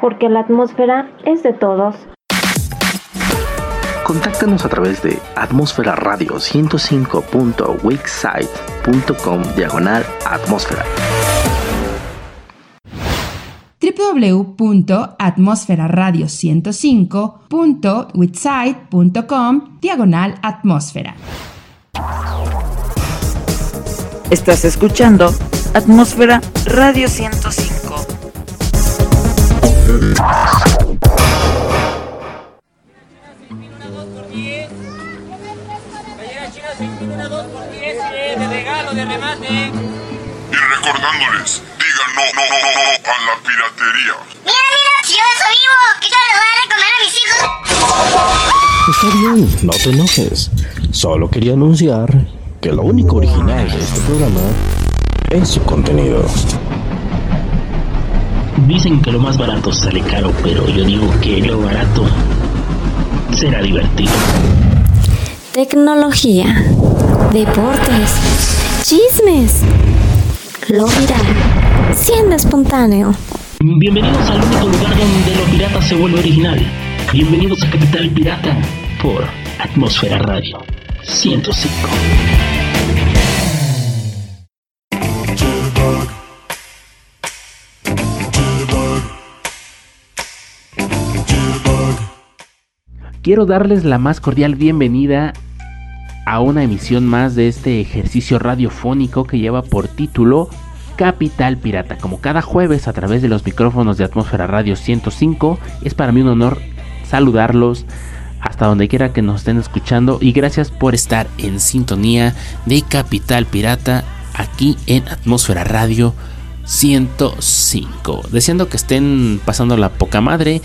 Porque la atmósfera es de todos. Contáctanos a través de atmósfera radio 105.wixsite.com diagonal atmósfera www.atmosferaradio105.witsite.com diagonal atmósfera. Estás escuchando Atmósfera Radio 105. Y recordándoles, digan no, no, no, no, a la piratería. Mira, mira, si yo eso vivo, que yo le voy a Está recomer a mis hijos. bien, no te enojes. Solo quería anunciar que lo único original de este programa es su contenido. Dicen que lo más barato sale caro, pero yo digo que lo barato será divertido. Tecnología, deportes, chismes, lo viral, siendo espontáneo. Bienvenidos al único lugar donde lo pirata se vuelve original. Bienvenidos a Capital Pirata por Atmósfera Radio 105. Quiero darles la más cordial bienvenida a una emisión más de este ejercicio radiofónico que lleva por título Capital Pirata. Como cada jueves a través de los micrófonos de Atmósfera Radio 105, es para mí un honor saludarlos hasta donde quiera que nos estén escuchando y gracias por estar en sintonía de Capital Pirata aquí en Atmósfera Radio 105. Deseando que estén pasando la poca madre.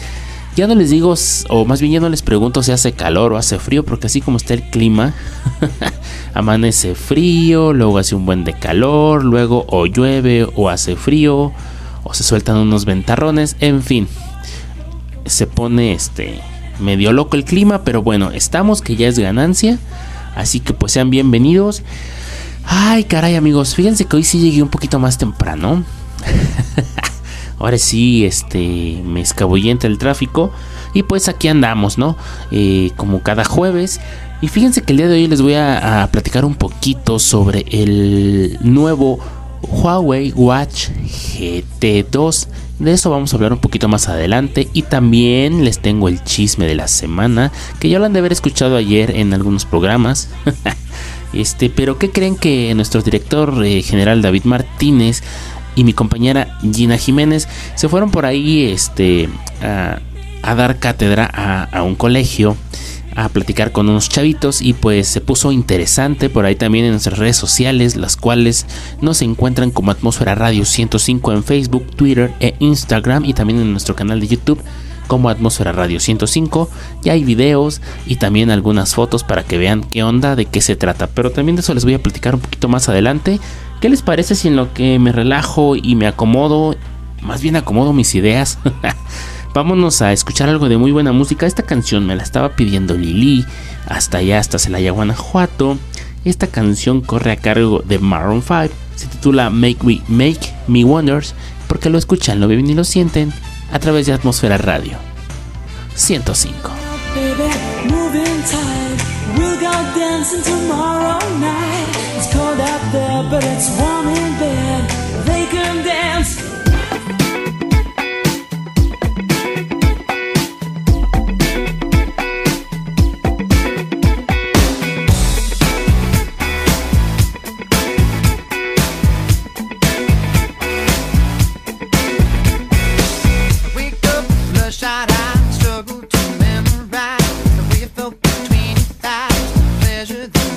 Ya no les digo, o más bien ya no les pregunto si hace calor o hace frío, porque así como está el clima, amanece frío, luego hace un buen de calor, luego o llueve o hace frío, o se sueltan unos ventarrones, en fin, se pone este medio loco el clima, pero bueno, estamos que ya es ganancia, así que pues sean bienvenidos. Ay, caray amigos, fíjense que hoy sí llegué un poquito más temprano. Ahora sí, este, me escabullé el tráfico. Y pues aquí andamos, ¿no? Eh, como cada jueves. Y fíjense que el día de hoy les voy a, a, platicar un poquito sobre el nuevo Huawei Watch GT2. De eso vamos a hablar un poquito más adelante. Y también les tengo el chisme de la semana. Que ya lo han de haber escuchado ayer en algunos programas. este, pero ¿qué creen que nuestro director eh, general David Martínez y mi compañera Gina Jiménez se fueron por ahí este, a, dar cátedra a, a, un colegio, a platicar con unos chavitos y pues se puso interesante por ahí también en nuestras redes sociales, las cuales nos encuentran como Atmósfera Radio 105 en Facebook, Twitter e Instagram y también en nuestro canal de YouTube como Atmósfera Radio 105. Ya hay videos y también algunas fotos para que vean qué onda, de qué se trata. Pero también de eso les voy a platicar un poquito más adelante. ¿Qué les parece si en lo que me relajo y me acomodo, más bien acomodo mis ideas? Vámonos a escuchar algo de muy buena música. Esta canción me la estaba pidiendo Lili, hasta allá, hasta Celaya, Guanajuato. Esta canción corre a cargo de Maroon 5. Se titula Make Me, Make Me Wonders, porque lo escuchan, lo viven y lo sienten a través de Atmósfera Radio 105. but it's warm in bed. They can dance. Struggle to memorize the way it felt between your thighs, pleasure.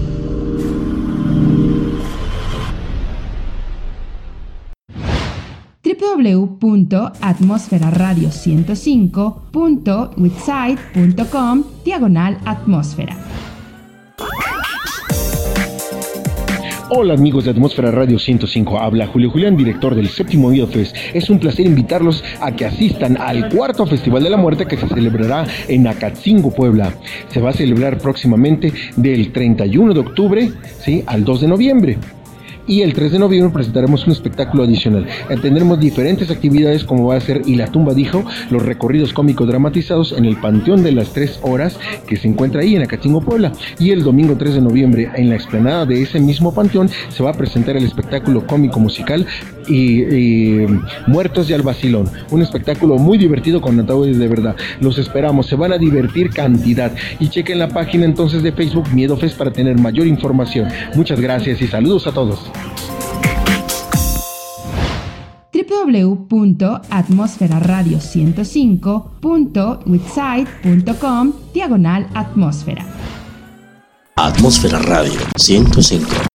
www.atmosferaradio105.witsite.com diagonal atmósfera. Hola amigos de Atmósfera Radio 105, habla Julio Julián, director del séptimo Video Fest. Es un placer invitarlos a que asistan al cuarto Festival de la Muerte que se celebrará en Acatzingo, Puebla. Se va a celebrar próximamente del 31 de octubre al 2 de noviembre y el 3 de noviembre presentaremos un espectáculo adicional. Tendremos diferentes actividades como va a ser Y la tumba dijo, los recorridos cómicos dramatizados en el Panteón de las Tres Horas que se encuentra ahí en Acachingo, Puebla. Y el domingo 3 de noviembre en la explanada de ese mismo panteón se va a presentar el espectáculo cómico musical y, y Muertos de Albacilón. Un espectáculo muy divertido con ataúdes de verdad. Los esperamos, se van a divertir cantidad. Y chequen la página entonces de Facebook Miedo Fest para tener mayor información. Muchas gracias y saludos a todos. www.atmosferaradio105.witsite.com diagonal atmósfera. Atmósfera Radio 105.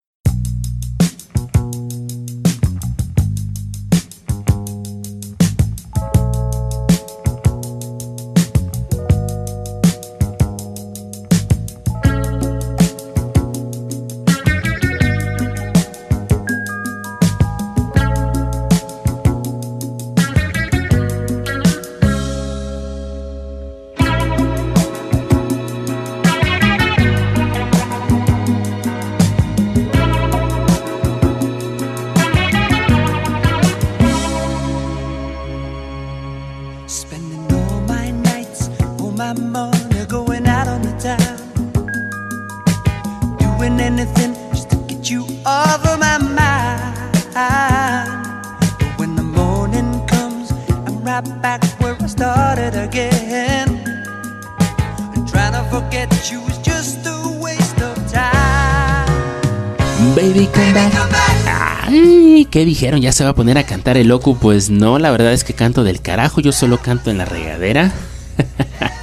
¿Ya se va a poner a cantar el loco? Pues no, la verdad es que canto del carajo, yo solo canto en la regadera.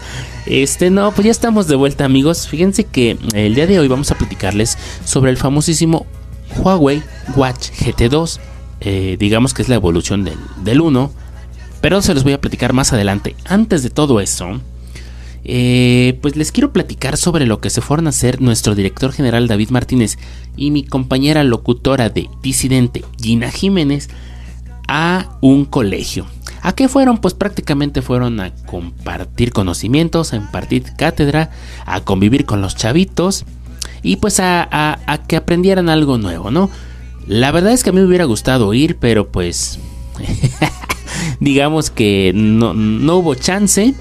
Este, no, pues ya estamos de vuelta amigos. Fíjense que el día de hoy vamos a platicarles sobre el famosísimo Huawei Watch GT2. Eh, digamos que es la evolución del, del 1. Pero se los voy a platicar más adelante. Antes de todo eso, eh, pues les quiero platicar sobre lo que se fueron a hacer nuestro director general David Martínez y mi compañera locutora de Disidente Gina Jiménez a un colegio. ¿A qué fueron? Pues prácticamente fueron a compartir conocimientos, a impartir cátedra, a convivir con los chavitos y pues a, a- que aprendieran algo nuevo, ¿no? La verdad es que a mí me hubiera gustado ir, pero pues digamos que no, no hubo chance.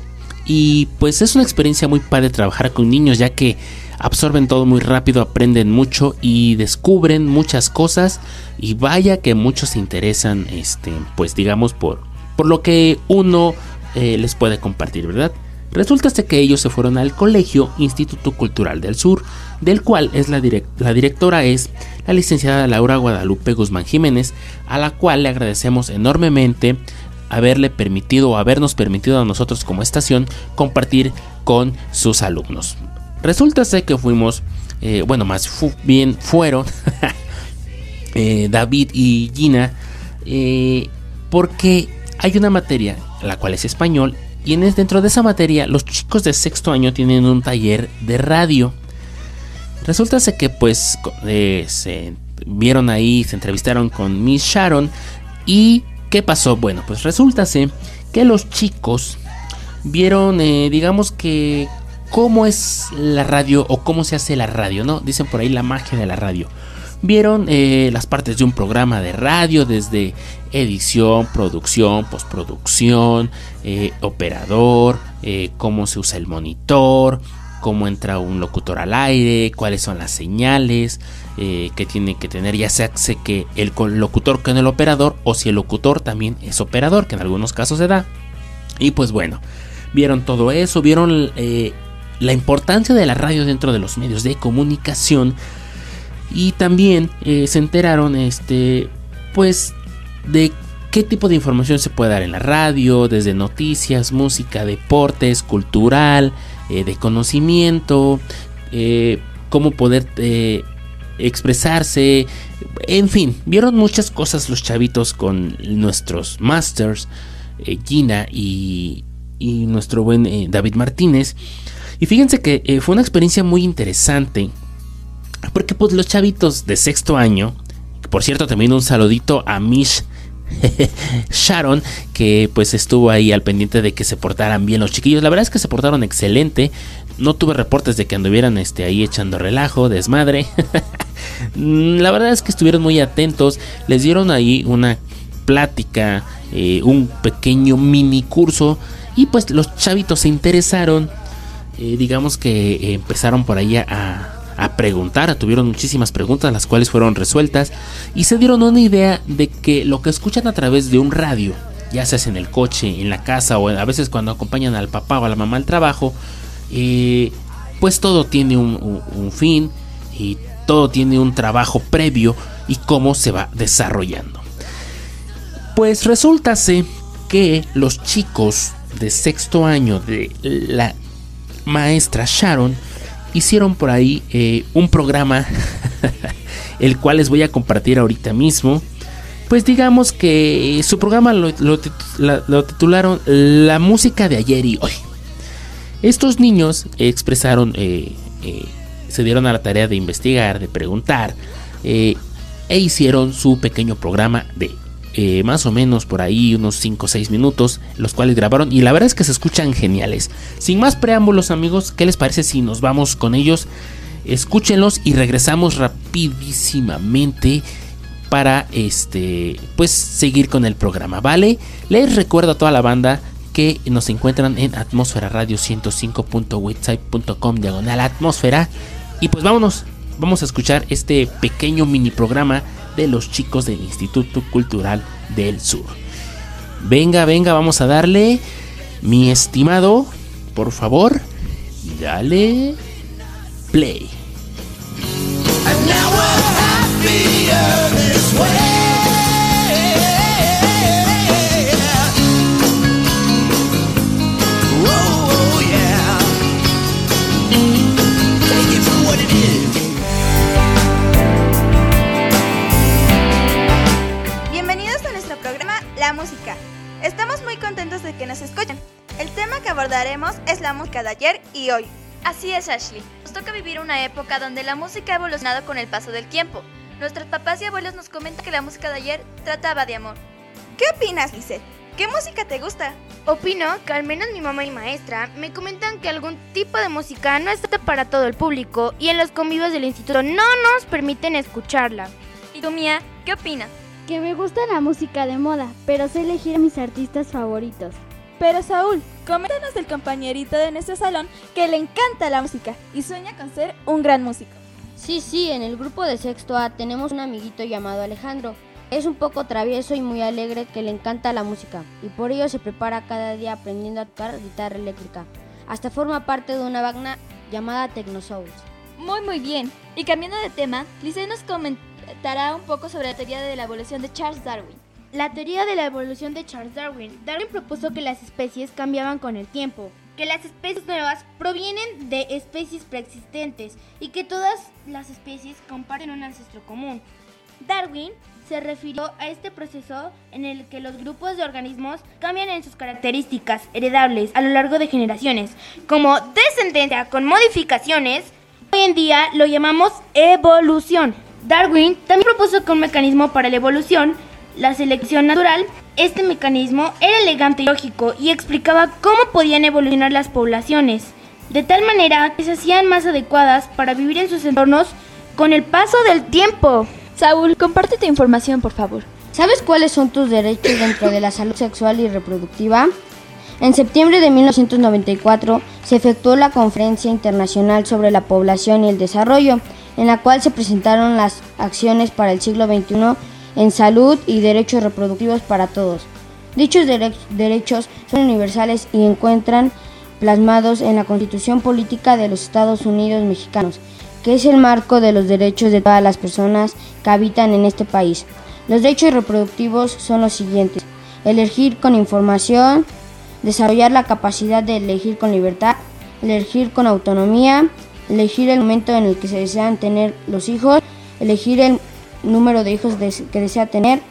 Y pues es una experiencia muy padre trabajar con niños ya que absorben todo muy rápido, aprenden mucho y descubren muchas cosas. Y vaya que muchos se interesan, este, pues digamos, por, por lo que uno eh, les puede compartir, ¿verdad? Resulta que ellos se fueron al colegio Instituto Cultural del Sur, del cual es la directora es la licenciada Laura Guadalupe Guzmán Jiménez, a la cual le agradecemos enormemente haberle permitido o habernos permitido a nosotros como estación compartir con sus alumnos. Resulta ser que fuimos, eh, bueno, más bien fueron eh, David y Gina, eh, porque hay una materia, la cual es español, y en dentro de esa materia los chicos de sexto año tienen un taller de radio. Resulta ser que pues se vieron ahí, se entrevistaron con Miss Sharon y ¿qué pasó? Bueno, pues resulta que los chicos vieron, eh, digamos que cómo es la radio o cómo se hace la radio, ¿no? Dicen por ahí la magia de la radio. Vieron eh, las partes de un programa de radio desde edición, producción, postproducción, eh, operador, cómo se usa el monitor, cómo entra un locutor al aire, cuáles son las señales eh, que tiene que tener, ya sea que el locutor con el operador o si el locutor también es operador, que en algunos casos se da. Y pues bueno, vieron todo eso, vieron eh, la importancia de la radio dentro de los medios de comunicación y también eh, se enteraron, este, pues, de qué tipo de información se puede dar en la radio, desde noticias, música, deportes, cultural, de conocimiento, cómo poder expresarse, en fin, vieron muchas cosas los chavitos con nuestros masters, Gina y, y, nuestro buen David Martínez. Y fíjense que fue una experiencia muy interesante porque pues los chavitos de sexto año, por cierto también un saludito a Mish Sharon, que pues estuvo ahí al pendiente de que se portaran bien los chiquillos. La verdad es que se portaron excelente. No tuve reportes de que anduvieran este, ahí echando relajo, desmadre. La verdad es que estuvieron muy atentos. Les dieron ahí una plática, eh, un pequeño mini curso. Y pues los chavitos se interesaron. Eh, digamos que empezaron por ahí a, preguntar, tuvieron muchísimas preguntas las cuales fueron resueltas y se dieron una idea de que lo que escuchan a través de un radio, ya sea en el coche, en la casa o a veces cuando acompañan al papá o a la mamá al trabajo, eh, pues todo tiene un, fin y todo tiene un trabajo previo y cómo se va desarrollando. Pues resulta que los chicos de sexto año de la maestra Sharon hicieron por ahí eh, un programa, el cual les voy a compartir ahorita mismo. Pues digamos que su programa lo, titularon La música de ayer y hoy. Estos niños expresaron, eh, eh, se dieron a la tarea de investigar, de preguntar, e hicieron su pequeño programa de eh, más o menos por ahí unos 5 o 6 minutos, los cuales grabaron y la verdad es que se escuchan geniales. Sin más preámbulos amigos, ¿qué les parece si nos vamos con ellos? Escúchenlos y regresamos rapidísimamente para este pues seguir con el programa, ¿vale? Les recuerdo a toda la banda que nos encuentran en atmósfera radio 105.website.com diagonal atmósfera y pues vámonos, vamos a escuchar este pequeño mini programa de los chicos del Instituto Cultural del Sur. Venga, venga, vamos a darle, mi estimado, por favor, dale play. Música de ayer y hoy. Así es, Ashley. Nos toca vivir una época donde la música ha evolucionado con el paso del tiempo. Nuestros papás y abuelos nos comentan que la música de ayer trataba de amor. ¿Qué opinas, Lizeth? ¿Qué música te gusta? Opino que al menos mi mamá y maestra me comentan que algún tipo de música no está para todo el público y en los convivios del instituto no nos permiten escucharla. ¿Y tú, Mía, qué opinas? Que me gusta la música de moda, pero sé elegir a mis artistas favoritos. Pero Saúl, coméntanos del compañerito de nuestro salón que le encanta la música y sueña con ser un gran músico. Sí, sí, en el grupo de sexto A tenemos un amiguito llamado Alejandro. Es un poco travieso y muy alegre que le encanta la música y por ello se prepara cada día aprendiendo a tocar guitarra eléctrica. Hasta forma parte de una banda llamada Souls. Muy muy bien. Y cambiando de tema, Lice nos comentará un poco sobre la teoría de la evolución de Charles Darwin. La teoría de la evolución de Charles Darwin. Darwin propuso que las especies cambiaban con el tiempo, que las especies nuevas provienen de especies preexistentes y que todas las especies comparten un ancestro común. Darwin se refirió a este proceso en el que los grupos de organismos cambian en sus características heredables a lo largo de generaciones, como descendencia con modificaciones. Hoy en día lo llamamos evolución. Darwin también propuso que un mecanismo para la evolución, la selección natural, este mecanismo era elegante y lógico y explicaba cómo podían evolucionar las poblaciones, de tal manera que se hacían más adecuadas para vivir en sus entornos con el paso del tiempo. Saúl, comparte tu información, por favor. ¿Sabes cuáles son tus derechos dentro de la salud sexual y reproductiva? En septiembre de 1994 se efectuó la Conferencia Internacional sobre la Población y el Desarrollo, en la cual se presentaron las acciones para el siglo XXI en salud y derechos reproductivos para todos. Dichos derechos son universales y encuentran plasmados en la Constitución Política de los Estados Unidos Mexicanos, que es el marco de los derechos de todas las personas que habitan en este país. Los derechos reproductivos son los siguientes. Elegir con información, desarrollar la capacidad de elegir con libertad, elegir con autonomía, elegir el momento en el que se desean tener los hijos, elegir el número de hijos que desea tener,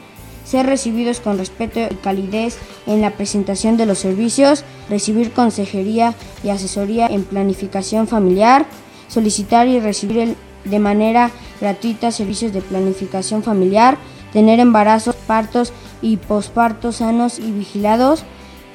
ser recibidos con respeto y calidez en la presentación de los servicios, recibir consejería y asesoría en planificación familiar, solicitar y recibir de manera gratuita servicios de planificación familiar, tener embarazos, partos y pospartos sanos y vigilados,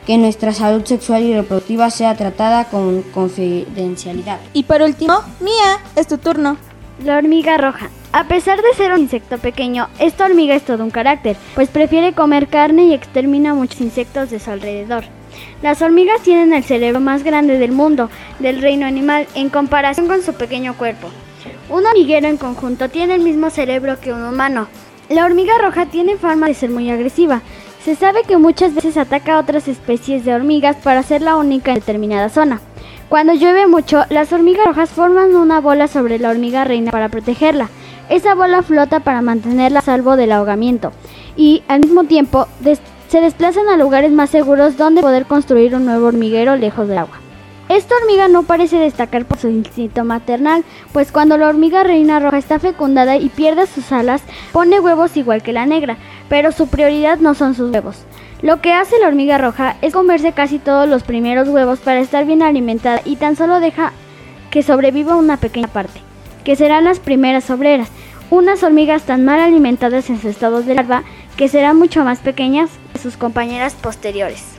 que nuestra salud sexual y reproductiva sea tratada con confidencialidad. Y por último, Mía, es tu turno. La hormiga roja. A pesar de ser un insecto pequeño, esta hormiga es todo un carácter, pues prefiere comer carne y extermina muchos insectos de su alrededor. Las hormigas tienen el cerebro más grande del mundo, del reino animal, en comparación con su pequeño cuerpo. Un hormiguero en conjunto tiene el mismo cerebro que un humano. La hormiga roja tiene fama de ser muy agresiva, se sabe que muchas veces ataca a otras especies de hormigas para ser la única en determinada zona. Cuando llueve mucho, las hormigas rojas forman una bola sobre la hormiga reina para protegerla. Esa bola flota para mantenerla a salvo del ahogamiento y al mismo tiempo se desplazan a lugares más seguros donde poder construir un nuevo hormiguero lejos del agua. Esta hormiga no parece destacar por su instinto maternal, pues cuando la hormiga reina roja está fecundada y pierde sus alas, pone huevos igual que la negra, pero su prioridad no son sus huevos. Lo que hace la hormiga roja es comerse casi todos los primeros huevos para estar bien alimentada y tan solo deja que sobreviva una pequeña parte, que serán las primeras obreras, unas hormigas tan mal alimentadas en su estado de larva que serán mucho más pequeñas que sus compañeras posteriores.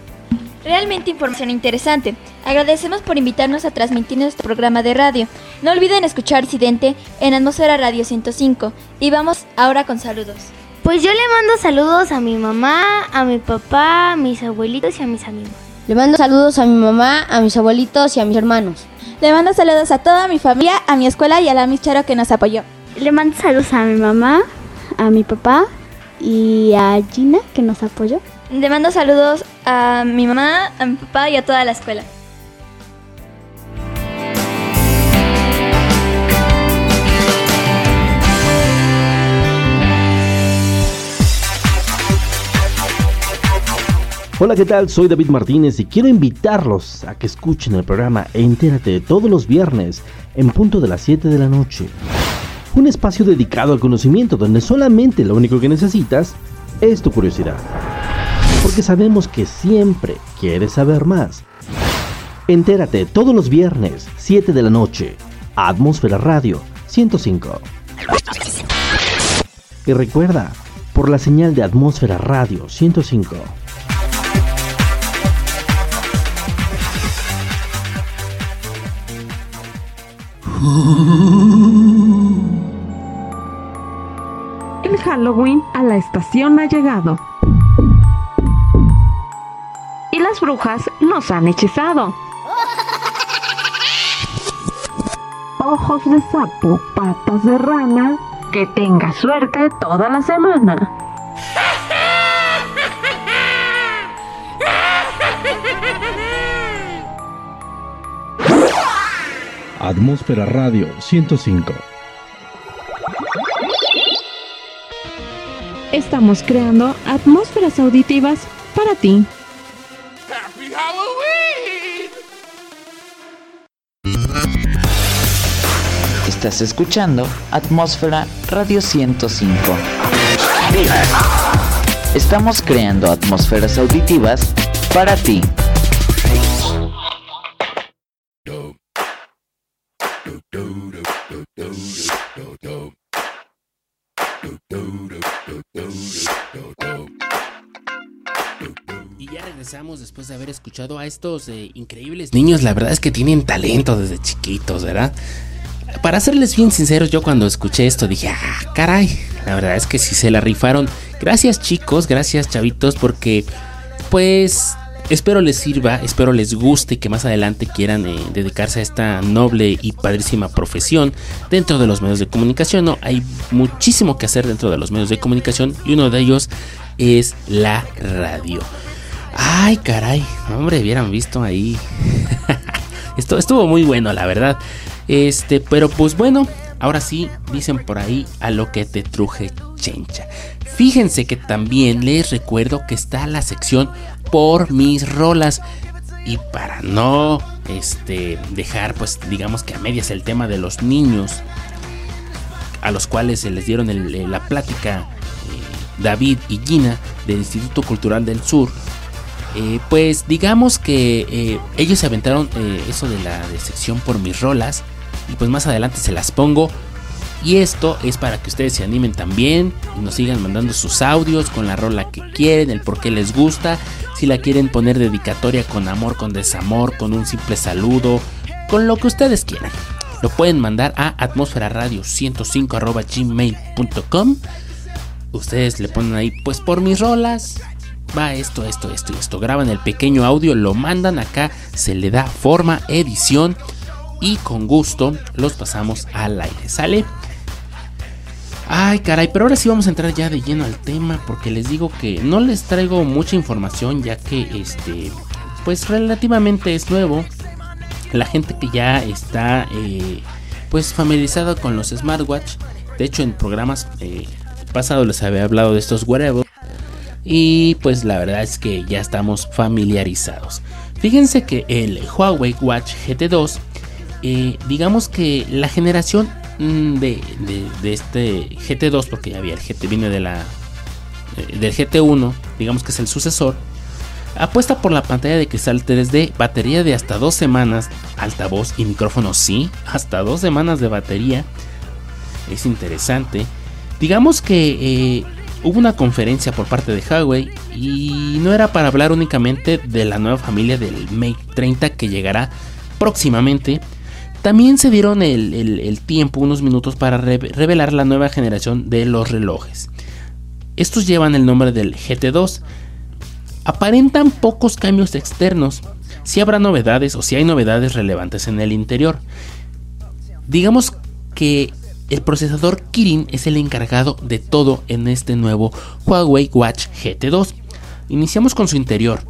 Realmente información interesante. Agradecemos por invitarnos a transmitir nuestro programa de radio. No olviden escuchar Incidente en Atmósfera Radio 105. Y vamos ahora con saludos. Pues yo le mando saludos a mi mamá, a mi papá, a mis abuelitos y a mis amigos. Le mando saludos a mi mamá, a mis abuelitos y a mis hermanos. Le mando saludos a toda mi familia, a mi escuela y a la Micharo que nos apoyó. Le mando saludos a mi mamá, a mi papá y a Gina que nos apoyó. Le mando saludos a mi mamá, a mi papá y a toda la escuela. Hola, ¿qué tal? Soy David Martínez y quiero invitarlos a que escuchen el programa Entérate todos los viernes en punto de las 7 de la noche. Un espacio dedicado al conocimiento donde solamente lo único que necesitas es tu curiosidad porque sabemos que siempre quieres saber más. Entérate todos los viernes, 7 de la noche, Atmósfera Radio 105. Y recuerda, por la señal de Atmósfera Radio 105. El Halloween a la estación ha llegado y las brujas nos han hechizado. Ojos de sapo, patas de rana, que tenga suerte toda la semana. Atmósfera Radio 105. Estamos creando atmósferas auditivas para ti. Estás escuchando Atmósfera Radio 105. Estamos creando atmósferas auditivas para ti. Y ya regresamos después de haber escuchado a estos eh, increíbles niños. La verdad es que tienen talento desde chiquitos, ¿verdad? Para serles bien sinceros, yo cuando escuché esto dije, ah, caray, la verdad es que sí se la rifaron. Gracias chicos, gracias chavitos, porque pues Espero les sirva, espero les guste y que más adelante quieran eh, dedicarse a esta noble y padrísima profesión dentro de los medios de comunicación. ¿no? Hay muchísimo que hacer dentro de los medios de comunicación y uno de ellos es la radio. Ay, caray, hombre, hubieran visto ahí. Esto estuvo muy bueno, la verdad. Este, pero pues bueno, ahora sí, dicen por ahí a lo que te truje chencha. Fíjense que también les recuerdo que está la sección por mis rolas. Y para no este, dejar, pues digamos que a medias el tema de los niños, a los cuales se les dieron la plática eh, David y Gina del Instituto Cultural del Sur, eh, pues digamos que eh, ellos se aventaron eso de la de sección por mis rolas. Y pues más adelante se las pongo. Y esto es para que ustedes se animen también y nos sigan mandando sus audios con la rola que quieren, el por qué les gusta, si la quieren poner dedicatoria con amor, con desamor, con un simple saludo, con lo que ustedes quieran. Lo pueden mandar a atmosferaradio105.gmail.com Ustedes le ponen ahí, pues por mis rolas, va esto, esto, esto y esto. Graban el pequeño audio, lo mandan acá, se le da forma, edición y con gusto los pasamos al aire. ¿Sale? Ay, caray, pero ahora sí vamos a entrar ya de lleno al tema porque les digo que no les traigo mucha información ya que este pues relativamente es nuevo. La gente que ya está eh, pues familiarizada con los smartwatch, de hecho en programas eh, pasados les había hablado de estos wearables y pues la verdad es que ya estamos familiarizados. Fíjense que el Huawei Watch GT2 eh, digamos que la generación Mm, de, este GT2, porque ya había el GT, viene de la, eh, del GT1, digamos que es el sucesor, apuesta por la pantalla de cristal 3D, batería de hasta dos semanas, altavoz y micrófono, sí, hasta dos semanas de batería, es interesante. Digamos que eh, hubo una conferencia por parte de Huawei y no era para hablar únicamente de la nueva familia del Mate 30 que llegará próximamente, también se dieron el, tiempo, unos minutos, para revelar la nueva generación de los relojes. Estos llevan el nombre del GT2. Aparentan pocos cambios externos. Si habrá novedades o si hay novedades relevantes en el interior. Digamos que el procesador Kirin es el encargado de todo en este nuevo Huawei Watch GT2. Iniciamos con su interior.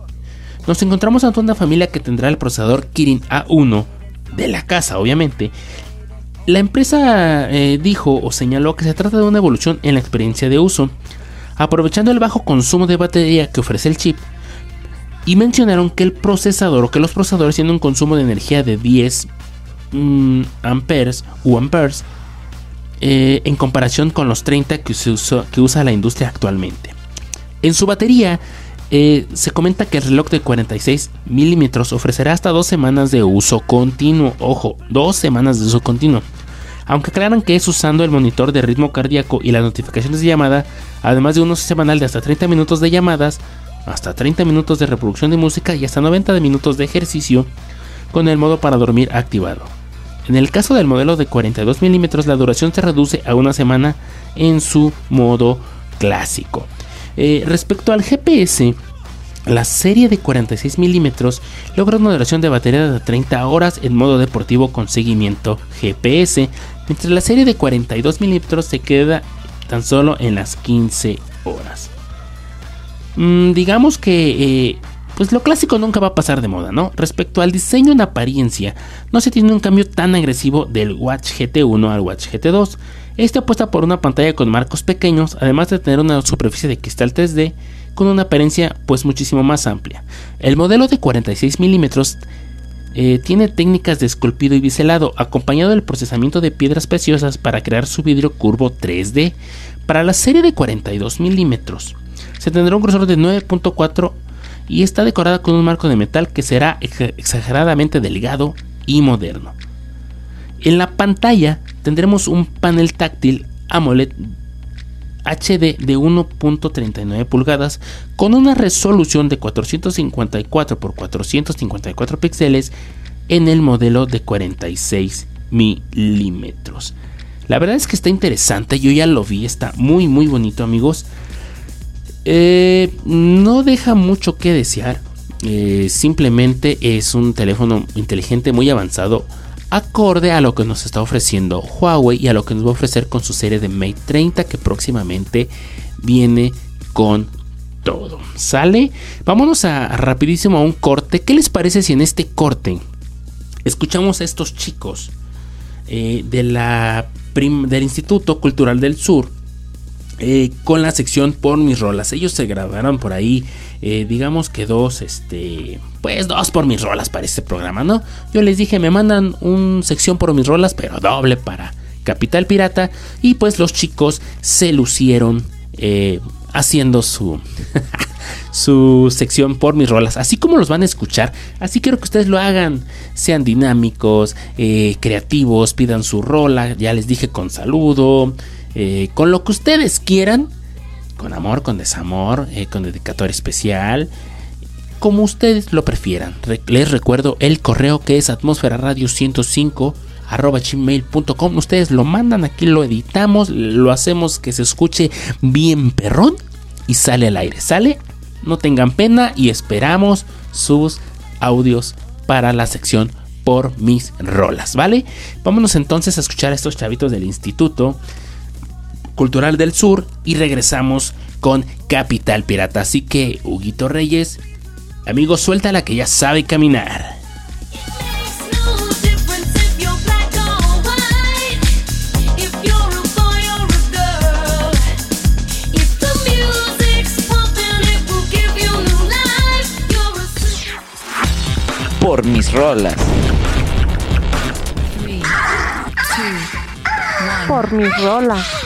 Nos encontramos ante una familia que tendrá el procesador Kirin A1 de la casa, obviamente, la empresa eh, dijo o señaló que se trata de una evolución en la experiencia de uso, aprovechando el bajo consumo de batería que ofrece el chip, y mencionaron que el procesador o que los procesadores tienen un consumo de energía de 10 mm, amperes o amperes eh, en comparación con los 30 que, que usa la industria actualmente. En su batería eh, se comenta que el reloj de 46 milímetros ofrecerá hasta dos semanas de uso continuo. Ojo, dos semanas de uso continuo. Aunque aclaran que es usando el monitor de ritmo cardíaco y las notificaciones de llamada, además de un uso semanal de hasta 30 minutos de llamadas, hasta 30 minutos de reproducción de música y hasta 90 minutos de ejercicio con el modo para dormir activado. En el caso del modelo de 42 milímetros, la duración se reduce a una semana en su modo clásico. Eh, respecto al GPS, la serie de 46 milímetros logra una duración de batería de 30 horas en modo deportivo con seguimiento GPS, mientras la serie de 42 milímetros se queda tan solo en las 15 horas. Mm, digamos que eh, pues lo clásico nunca va a pasar de moda, ¿no? Respecto al diseño en apariencia, no se tiene un cambio tan agresivo del Watch GT1 al Watch GT2. Este apuesta por una pantalla con marcos pequeños, además de tener una superficie de cristal 3D con una apariencia pues muchísimo más amplia. El modelo de 46 milímetros eh, tiene técnicas de esculpido y biselado, acompañado del procesamiento de piedras preciosas para crear su vidrio curvo 3D. Para la serie de 42 milímetros se tendrá un grosor de 9.4 y está decorada con un marco de metal que será exageradamente delgado y moderno. En la pantalla tendremos un panel táctil AMOLED HD de 1.39 pulgadas con una resolución de 454 x 454 píxeles en el modelo de 46 milímetros. La verdad es que está interesante, yo ya lo vi, está muy muy bonito amigos. Eh, no deja mucho que desear. eh, simplemente es un teléfono inteligente muy avanzado acorde a lo que nos está ofreciendo Huawei y a lo que nos va a ofrecer con su serie de Mate 30 que próximamente viene con todo. ¿Sale? Vámonos a, rapidísimo a un corte. ¿Qué les parece si en este corte escuchamos a estos chicos eh, de la del Instituto Cultural del Sur eh, con la sección por mis rolas. Ellos se grabaron por ahí, eh, digamos que dos, este, pues dos por mis rolas para este programa, ¿no? Yo les dije, me mandan un sección por mis rolas, pero doble para Capital Pirata. Y pues los chicos se lucieron eh, haciendo su... su sección por mis rolas, así como los van a escuchar, así quiero que ustedes lo hagan, sean dinámicos, creativos, pidan su rola, ya les dije con saludo, eh, con lo que ustedes quieran, con amor, con desamor, eh, con dedicatoria especial, como ustedes lo prefieran. les recuerdo el correo que es atmósfera radio 105 arroba gmail.com. Ustedes lo mandan, aquí lo editamos, lo hacemos que se escuche bien perrón y sale al aire. ¿Sale? No tengan pena y esperamos sus audios para la sección por mis rolas, ¿vale? Vámonos entonces a escuchar a estos chavitos del instituto Cultural del Sur y regresamos con Capital Pirata. Así que, Huguito Reyes, amigo, suelta la que ya sabe caminar. Por mis rolas. Por mis rolas.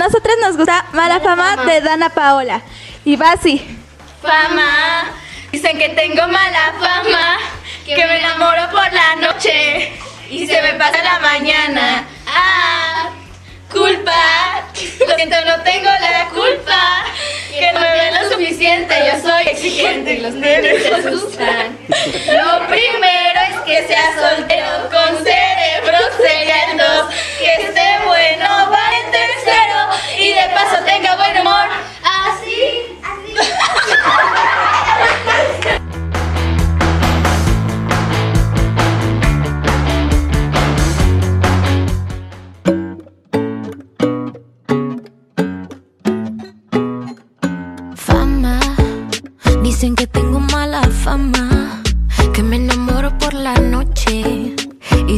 A nosotras nos gusta Mala Fama de Dana Paola. Y va así. Fama, dicen que tengo mala fama, que me enamoro por la noche y se me pasa la mañana. Ah, culpa, lo siento, no tengo la culpa, que no me ven lo suficiente, yo soy exigente y los nenes se asustan. Lo primero es que sea soltero, con cerebro sería el dos, que esté bueno, va en tercero y de paso tenga buen humor. Así, Fama,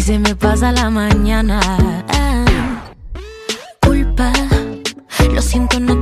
se me pasa la mañana. Ah, culpa, lo siento, no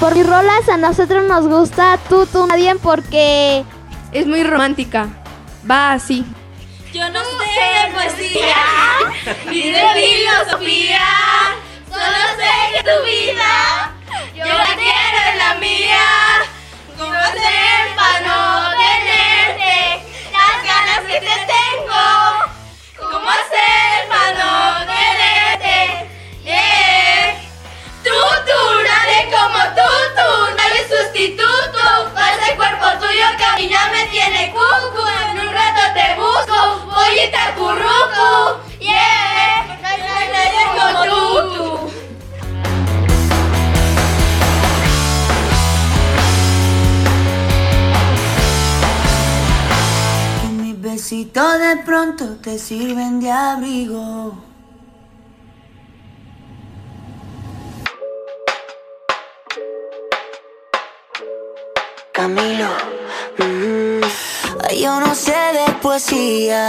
Por mis rolas a nosotros nos gusta Tutu Nadie porque es muy romántica. Va así. Yo no sé de poesía ni de filosofía, solo sé que tu vida yo la quiero en la mía. ¿Cómo hacer para no tenerte te acurruco. Yeah, mis besitos de pronto te sirven de abrigo. Camilo, mm, yo no sé de poesía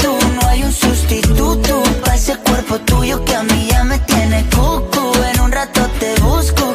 un sustituto para ese cuerpo tuyo que a mí ya me tiene cucu. En un rato te busco,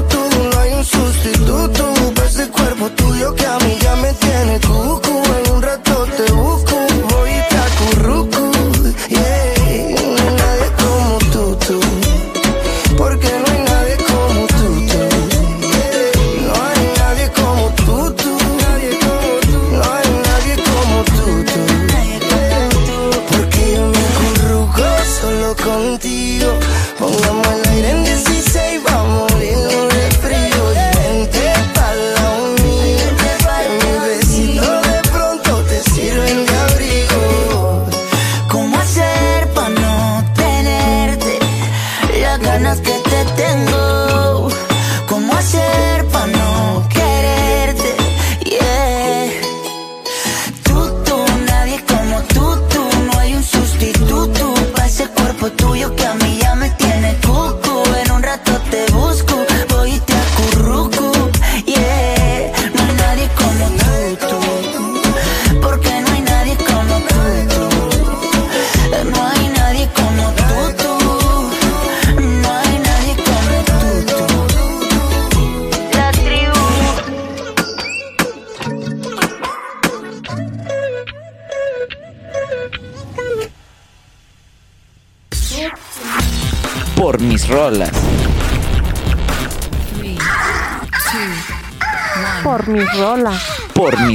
no hay un sustituto para ese cuerpo tuyo que a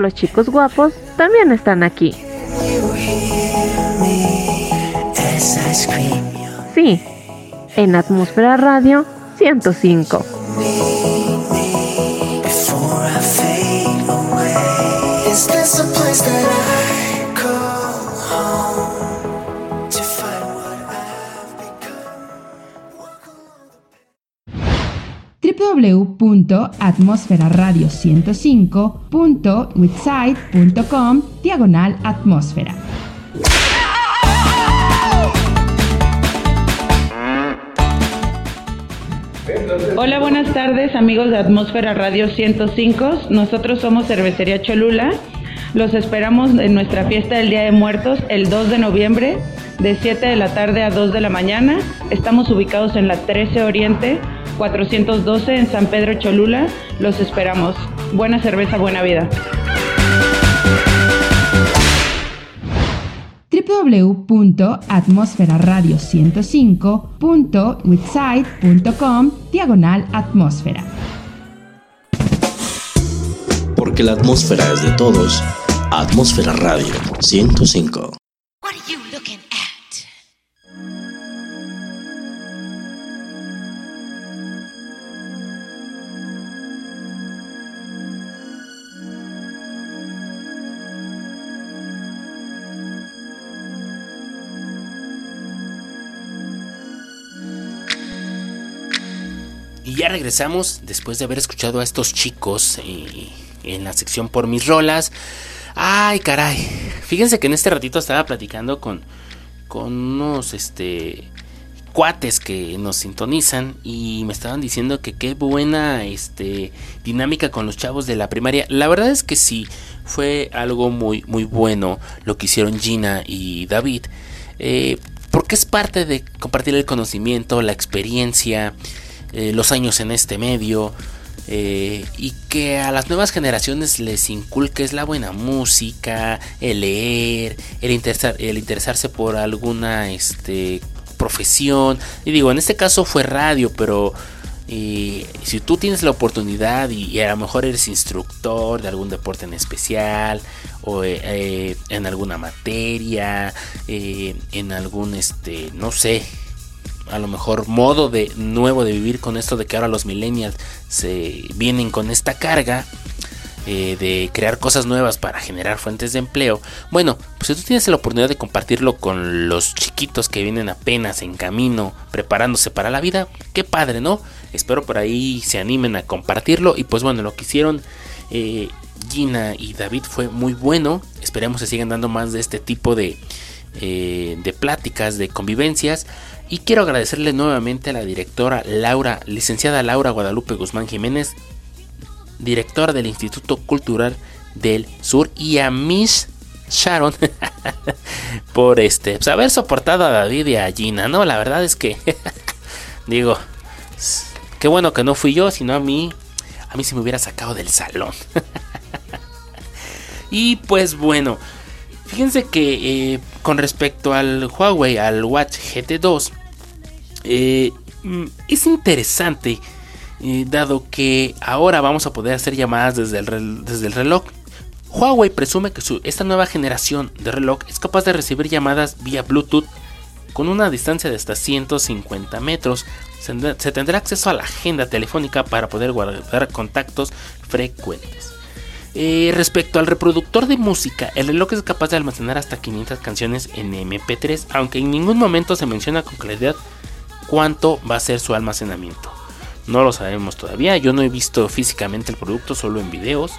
Los chicos guapos también están aquí. Sí, en Atmósfera Radio 105. Is this a place that I www.atmosferaradio105.witsite.com diagonal atmósfera. Hola, buenas tardes amigos de Atmósfera Radio 105. Nosotros somos Cervecería Cholula. Los esperamos en nuestra fiesta del Día de Muertos el 2 de noviembre de 7 de la tarde a 2 de la mañana. Estamos ubicados en la 13 Oriente 412 en San Pedro Cholula. Los esperamos. Buena cerveza, buena vida. www.atmosferaradio105.witsite.com diagonal atmósfera. Porque la atmósfera es de todos. Atmósfera Radio 105. Regresamos después de haber escuchado a estos chicos en la sección por mis rolas. Ay, caray. Fíjense que en este ratito estaba platicando con, con unos este, cuates que nos sintonizan y me estaban diciendo que qué buena este, dinámica con los chavos de la primaria. La verdad es que sí, fue algo muy, muy bueno lo que hicieron Gina y David. Eh, porque es parte de compartir el conocimiento, la experiencia, eh, los años en este medio. eh, y que a las nuevas generaciones les inculques la buena música, el leer, el, interesar- el interesarse por alguna este, profesión. Y digo, en este caso fue radio, pero eh, si tú tienes la oportunidad y, a lo mejor eres instructor de algún deporte en especial o en alguna materia, en algún, este, no sé, a lo mejor modo de nuevo de vivir con esto de que ahora los millennials se vienen con esta carga eh, de crear cosas nuevas para generar fuentes de empleo. Bueno, pues si tú tienes la oportunidad de compartirlo con los chiquitos que vienen apenas en camino, preparándose para la vida, qué padre, ¿no? Espero por ahí se animen a compartirlo. Y pues bueno, lo que hicieron eh, Gina y David fue muy bueno. Esperemos que sigan dando más de este tipo de, eh, de pláticas, de convivencias. Y quiero agradecerle nuevamente a la directora Laura, licenciada Laura Guadalupe Guzmán Jiménez, directora del Instituto Cultural del Sur, y a Miss Sharon por este, pues, haber soportado a David y a Gina, ¿no? La verdad es que, digo, qué bueno que no fui yo, sino a mí, a mí se me hubiera sacado del salón. y pues bueno, fíjense que eh, con respecto al Huawei, al Watch GT2, eh, mm, es interesante, eh, dado que ahora vamos a poder hacer llamadas desde el, desde el reloj. Huawei presume que su- esta nueva generación de reloj es capaz de recibir llamadas vía Bluetooth con una distancia de hasta 150 metros. Se tendrá acceso a la agenda telefónica para poder guardar contactos frecuentes. Eh, respecto al reproductor de música, el reloj es capaz de almacenar hasta 500 canciones en MP3, aunque en ningún momento se menciona con claridad cuánto va a ser su almacenamiento. No lo sabemos todavía, yo no he visto físicamente el producto, solo en videos.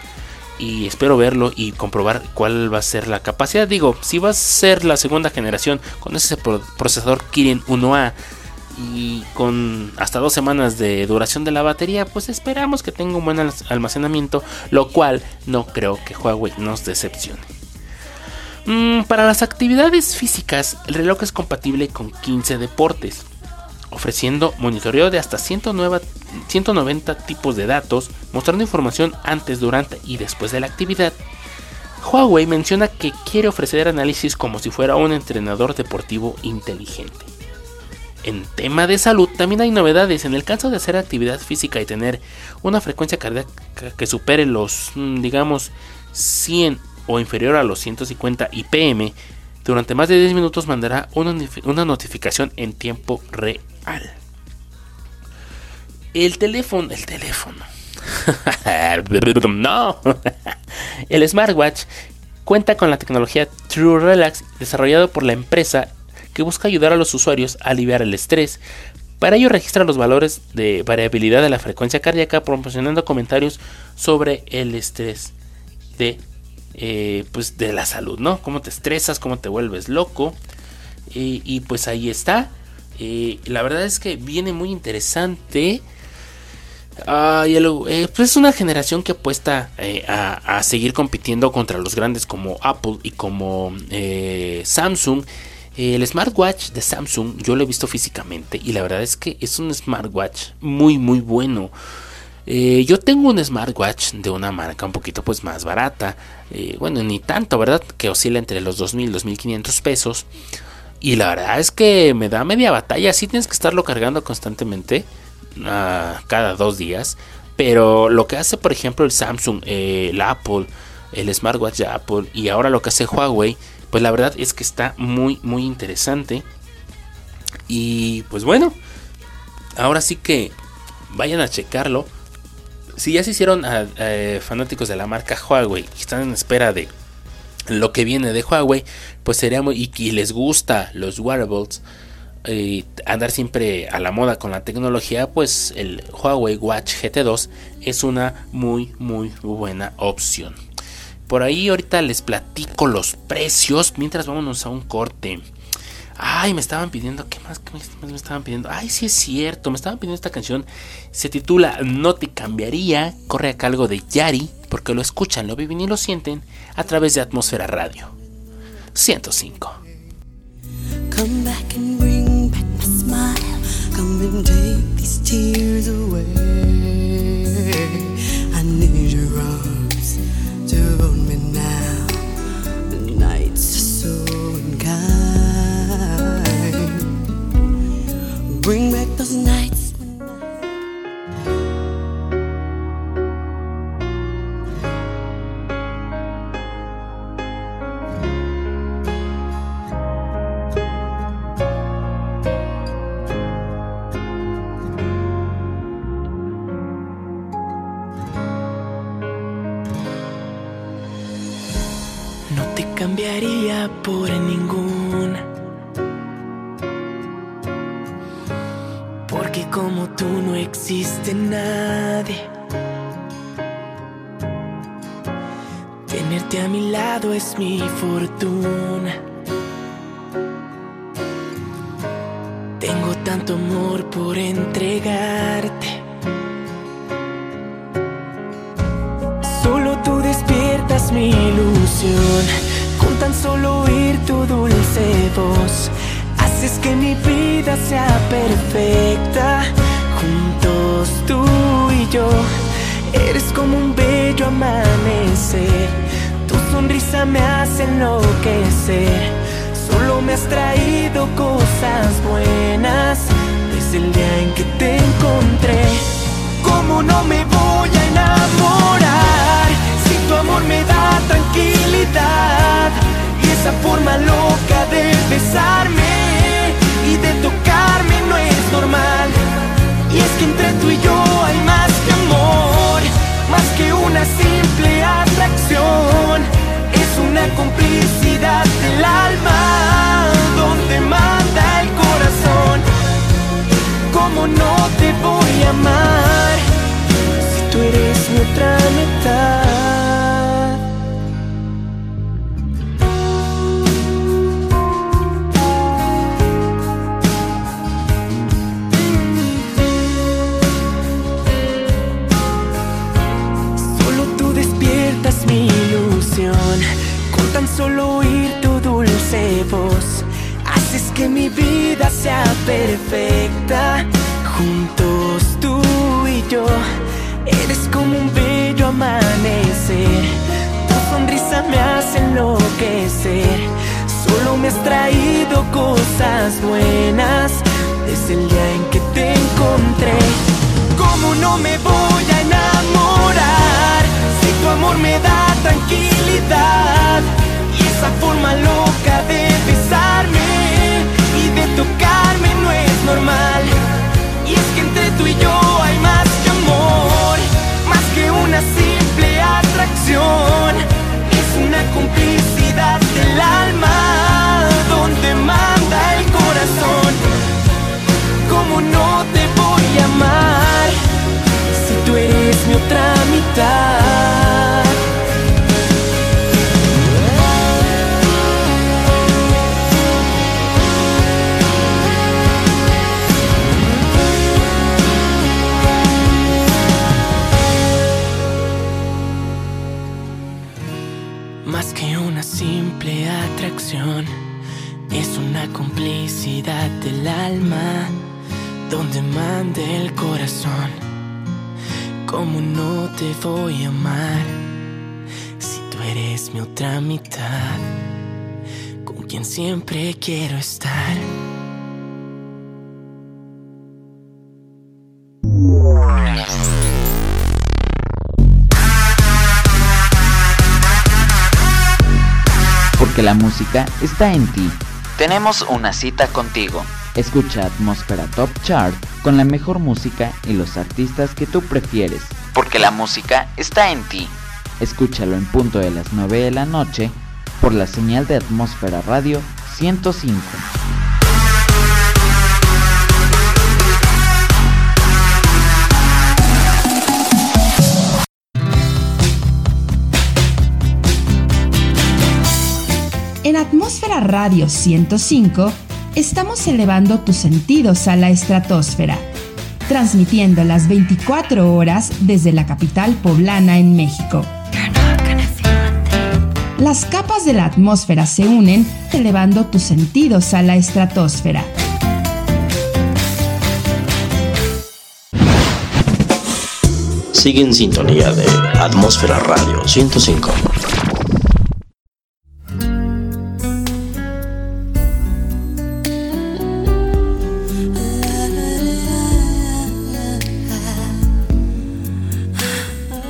y espero verlo y comprobar cuál va a ser la capacidad. Digo, si va a ser la segunda generación con ese procesador Kirin 1A y con hasta dos semanas de duración de la batería, pues esperamos que tenga un buen almacenamiento, lo cual no creo que Huawei nos decepcione. Mm, para las actividades físicas, el reloj es compatible con 15 deportes, ofreciendo monitoreo de hasta 190 tipos de datos, mostrando información antes, durante y después de la actividad. Huawei menciona que quiere ofrecer análisis como si fuera un entrenador deportivo inteligente. En tema de salud también hay novedades. En el caso de hacer actividad física y tener una frecuencia cardíaca que supere los, mm, digamos, 100 o inferior a los 150 IPM, durante más de 10 minutos mandará una, notificación en tiempo real. El teléfono, el teléfono. no. el smartwatch cuenta con la tecnología True Relax desarrollado por la empresa que busca ayudar a los usuarios a aliviar el estrés. Para ello registra los valores de variabilidad de la frecuencia cardíaca proporcionando comentarios sobre el estrés de, eh, pues de la salud, ¿no? Cómo te estresas, cómo te vuelves loco. y pues ahí está. la verdad es que viene muy interesante. Eh, pues es una generación que apuesta eh, a, seguir compitiendo contra los grandes como Apple y como Samsung el smartwatch de Samsung yo lo he visto físicamente y la verdad es que es un smartwatch muy muy bueno. Eh, yo tengo un smartwatch de una marca un poquito pues más barata, eh, bueno ni tanto, ¿verdad? Que oscila entre los 2.000 y 2.500 pesos. Y la verdad es que me da media batalla, sí tienes que estarlo cargando constantemente, uh, cada dos días. Pero lo que hace por ejemplo el Samsung, eh, el Apple, el smartwatch de Apple y ahora lo que hace Huawei pues la verdad es que está muy, muy interesante. Y pues bueno, ahora sí que vayan a checarlo. Si ya se hicieron fanáticos de la marca Huawei y están en espera de lo que viene de Huawei, pues sería muy. y, les gusta los wearables, y andar siempre a la moda con la tecnología, pues el Huawei Watch GT2 es una muy, muy buena opción. Por ahí ahorita les platico los precios mientras vámonos a un corte. Ay, me estaban pidiendo, ¿qué más, qué más me estaban pidiendo? Ay, sí es cierto, me estaban pidiendo esta canción. Se titula No te cambiaría, corre a cargo de Yari, porque lo escuchan, lo viven y lo sienten a través de Atmósfera Radio. 105. Come back and bring back my smile. Come and take these tears away. Mitad? Con quien siempre quiero estar. Porque la música está en ti. Tenemos una cita contigo. Escucha Atmósfera Top Chart con la mejor música y los artistas que tú prefieres. Porque la música está en ti. Escúchalo en punto de las 9 de la noche por la señal de Atmósfera Radio 105. En Atmósfera Radio 105 estamos elevando tus sentidos a la estratosfera, transmitiendo las 24 horas desde la capital poblana en México. Las capas de la atmósfera se unen, elevando tus sentidos a la estratosfera. Sigue en sintonía de Atmósfera Radio 105.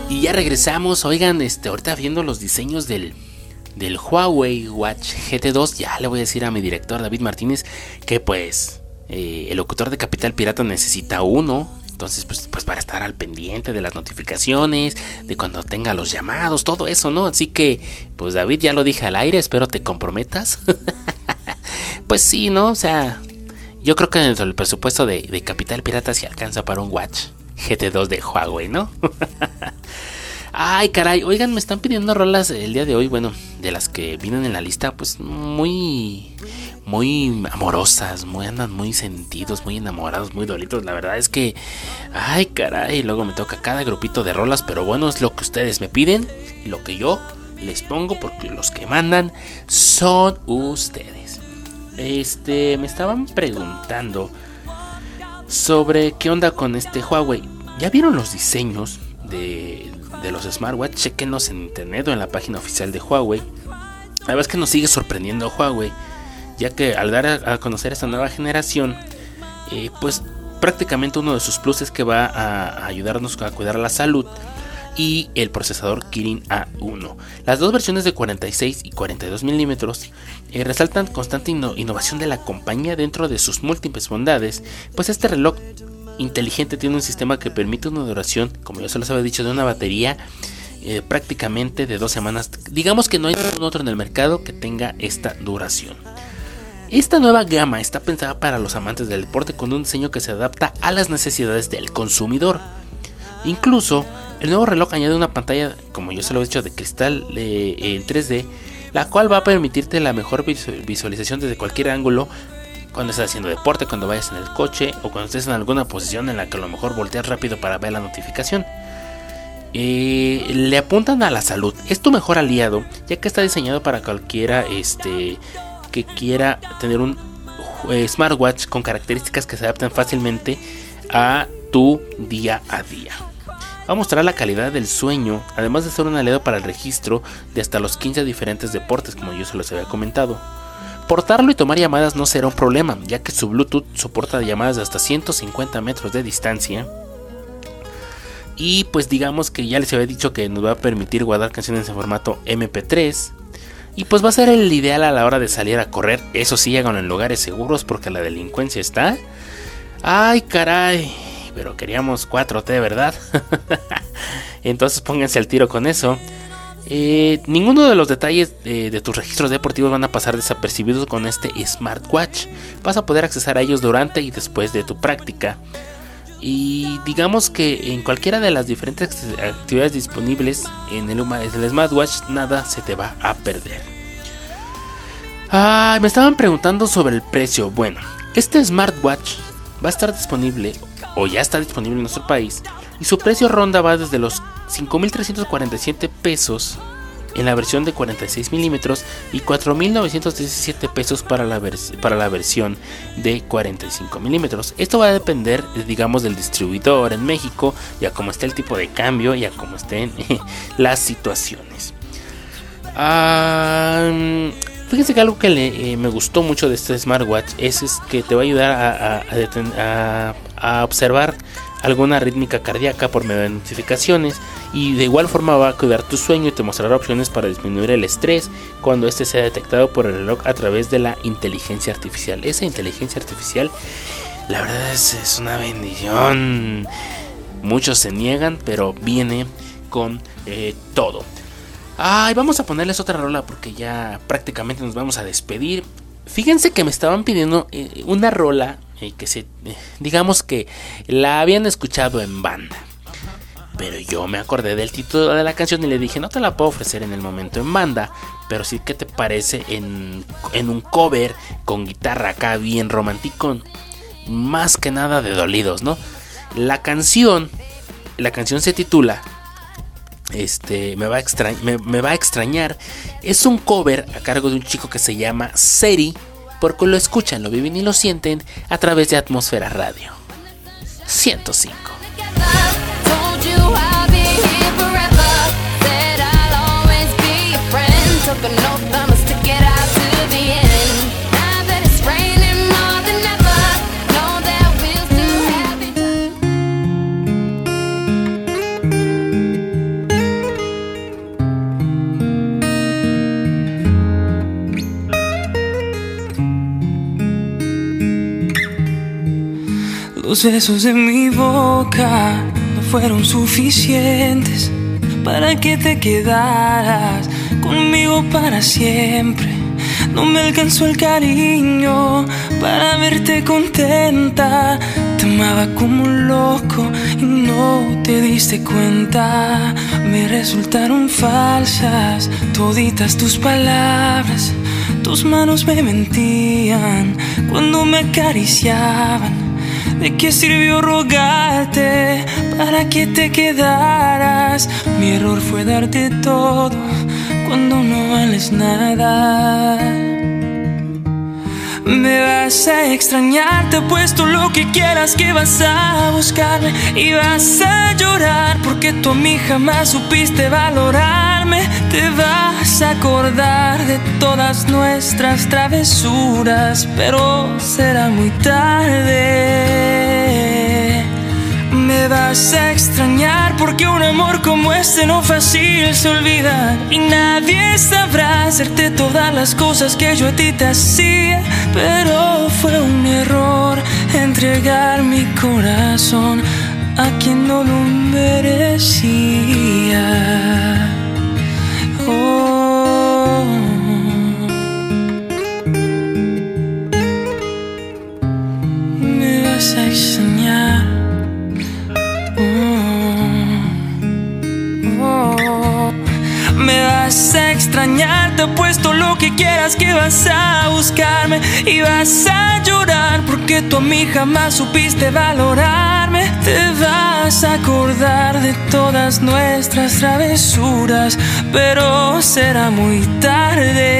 Y ya regresamos, oigan, este, ahorita viendo los diseños del, del Huawei Watch GT2, ya le voy a decir a mi director David Martínez que pues eh, el locutor de Capital Pirata necesita uno. Entonces, pues, pues para estar al pendiente de las notificaciones, de cuando tenga los llamados, todo eso, ¿no? Así que, pues David, ya lo dije al aire, espero te comprometas. pues sí, ¿no? O sea, yo creo que dentro del presupuesto de, de Capital Pirata se alcanza para un Watch GT2 de Huawei, ¿no? Ay, caray, oigan, me están pidiendo rolas el día de hoy, bueno, de las que vienen en la lista, pues muy, muy amorosas, muy andan muy sentidos, muy enamorados, muy dolitos. La verdad es que, ay, caray, luego me toca cada grupito de rolas, pero bueno, es lo que ustedes me piden y lo que yo les pongo, porque los que mandan son ustedes. Este, me estaban preguntando sobre qué onda con este Huawei. ¿Ya vieron los diseños de, de los smartwatch? Chequenos en internet o en la página oficial de Huawei. La verdad es que nos sigue sorprendiendo Huawei, ya que al dar a, conocer esta nueva generación, eh, pues prácticamente uno de sus pluses es que va a, ayudarnos a cuidar la salud y el procesador Kirin A1. Las dos versiones de 46 y 42 milímetros eh, resaltan constante inno innovación de la compañía dentro de sus múltiples bondades, pues este reloj inteligente tiene un sistema que permite una duración, como yo se los había dicho, de una batería eh, prácticamente de dos semanas. Digamos que no hay ningún otro en el mercado que tenga esta duración. Esta nueva gama está pensada para los amantes del deporte con un diseño que se adapta a las necesidades del consumidor. Incluso, el nuevo reloj añade una pantalla, como yo se lo he dicho, de cristal eh, en 3D, la cual va a permitirte la mejor visualización desde cualquier ángulo cuando estés haciendo deporte, cuando vayas en el coche o cuando estés en alguna posición en la que a lo mejor volteas rápido para ver la notificación. Eh, le apuntan a la salud. Es tu mejor aliado, ya que está diseñado para cualquiera este, que quiera tener un eh, smartwatch con características que se adaptan fácilmente a tu día a día. Va a mostrar la calidad del sueño, además de ser un aliado para el registro de hasta los 15 diferentes deportes, como yo se los había comentado. Portarlo y tomar llamadas no será un problema, ya que su Bluetooth soporta llamadas de hasta 150 metros de distancia. Y pues digamos que ya les había dicho que nos va a permitir guardar canciones en formato MP3. Y pues va a ser el ideal a la hora de salir a correr. Eso sí, hagan en lugares seguros porque la delincuencia está. Ay, caray. Pero queríamos 4T, ¿verdad? Entonces pónganse al tiro con eso. Eh, ninguno de los detalles de, de tus registros deportivos van a pasar desapercibidos con este smartwatch. Vas a poder accesar a ellos durante y después de tu práctica. Y digamos que en cualquiera de las diferentes actividades disponibles en el, el smartwatch nada se te va a perder. Ah, me estaban preguntando sobre el precio. Bueno, este smartwatch va a estar disponible o ya está disponible en nuestro país y su precio ronda va desde los 5.347 pesos en la versión de 46 milímetros y 4.917 pesos para la, para la versión de 45 milímetros. Esto va a depender, digamos, del distribuidor en México, ya como esté el tipo de cambio, ya como estén las situaciones. Fíjense que algo que le, eh, me gustó mucho de este smartwatch es, que te va a ayudar a, a, a observar alguna rítmica cardíaca por medio de notificaciones y de igual forma va a cuidar tu sueño y te mostrará opciones para disminuir el estrés cuando este sea detectado por el reloj a través de la inteligencia artificial. Esa inteligencia artificial la verdad es, una bendición. Muchos se niegan, pero viene con eh, todo. Ay, vamos a ponerles otra rola porque ya prácticamente nos vamos a despedir. Fíjense que me estaban pidiendo eh, una rola eh, que se, digamos que la habían escuchado en banda. Pero yo me acordé del título de la canción y le dije, no te la puedo ofrecer en el momento en banda, pero sí que te parece en, en un cover con guitarra acá bien romántico, más que nada de dolidos, ¿no? La canción, la canción se titula este, me va, a me va a extrañar. Es un cover a cargo de un chico que se llama Seri porque lo escuchan, lo viven y lo sienten a través de Atmósfera Radio. 105. Los besos de mi boca no fueron suficientes para que te quedaras conmigo para siempre. No me alcanzó el cariño para verte contenta. Te amaba como un loco y no te diste cuenta. Me resultaron falsas toditas tus palabras. Tus manos me mentían cuando me acariciaban. ¿De qué sirvió rogarte para que te quedaras? Mi error fue darte todo cuando no vales nada. Me vas a extrañar, te he puesto lo que quieras que vas a buscarme y vas a llorar porque tú a mí jamás supiste valorarme. Te vas a acordar de todas nuestras travesuras, pero será muy tarde me vas a extrañar porque un amor como este no fácil se olvida y nadie sabrá hacerte todas las cosas que yo a ti te hacía, pero fue un error entregar mi corazón a quien no lo merecía. Oh. Me vas a vas a extrañar, te he puesto lo que quieras que vas a buscarme y vas a llorar porque tú a mí jamás supiste valorarme. Te vas a acordar de todas nuestras travesuras, pero será muy tarde.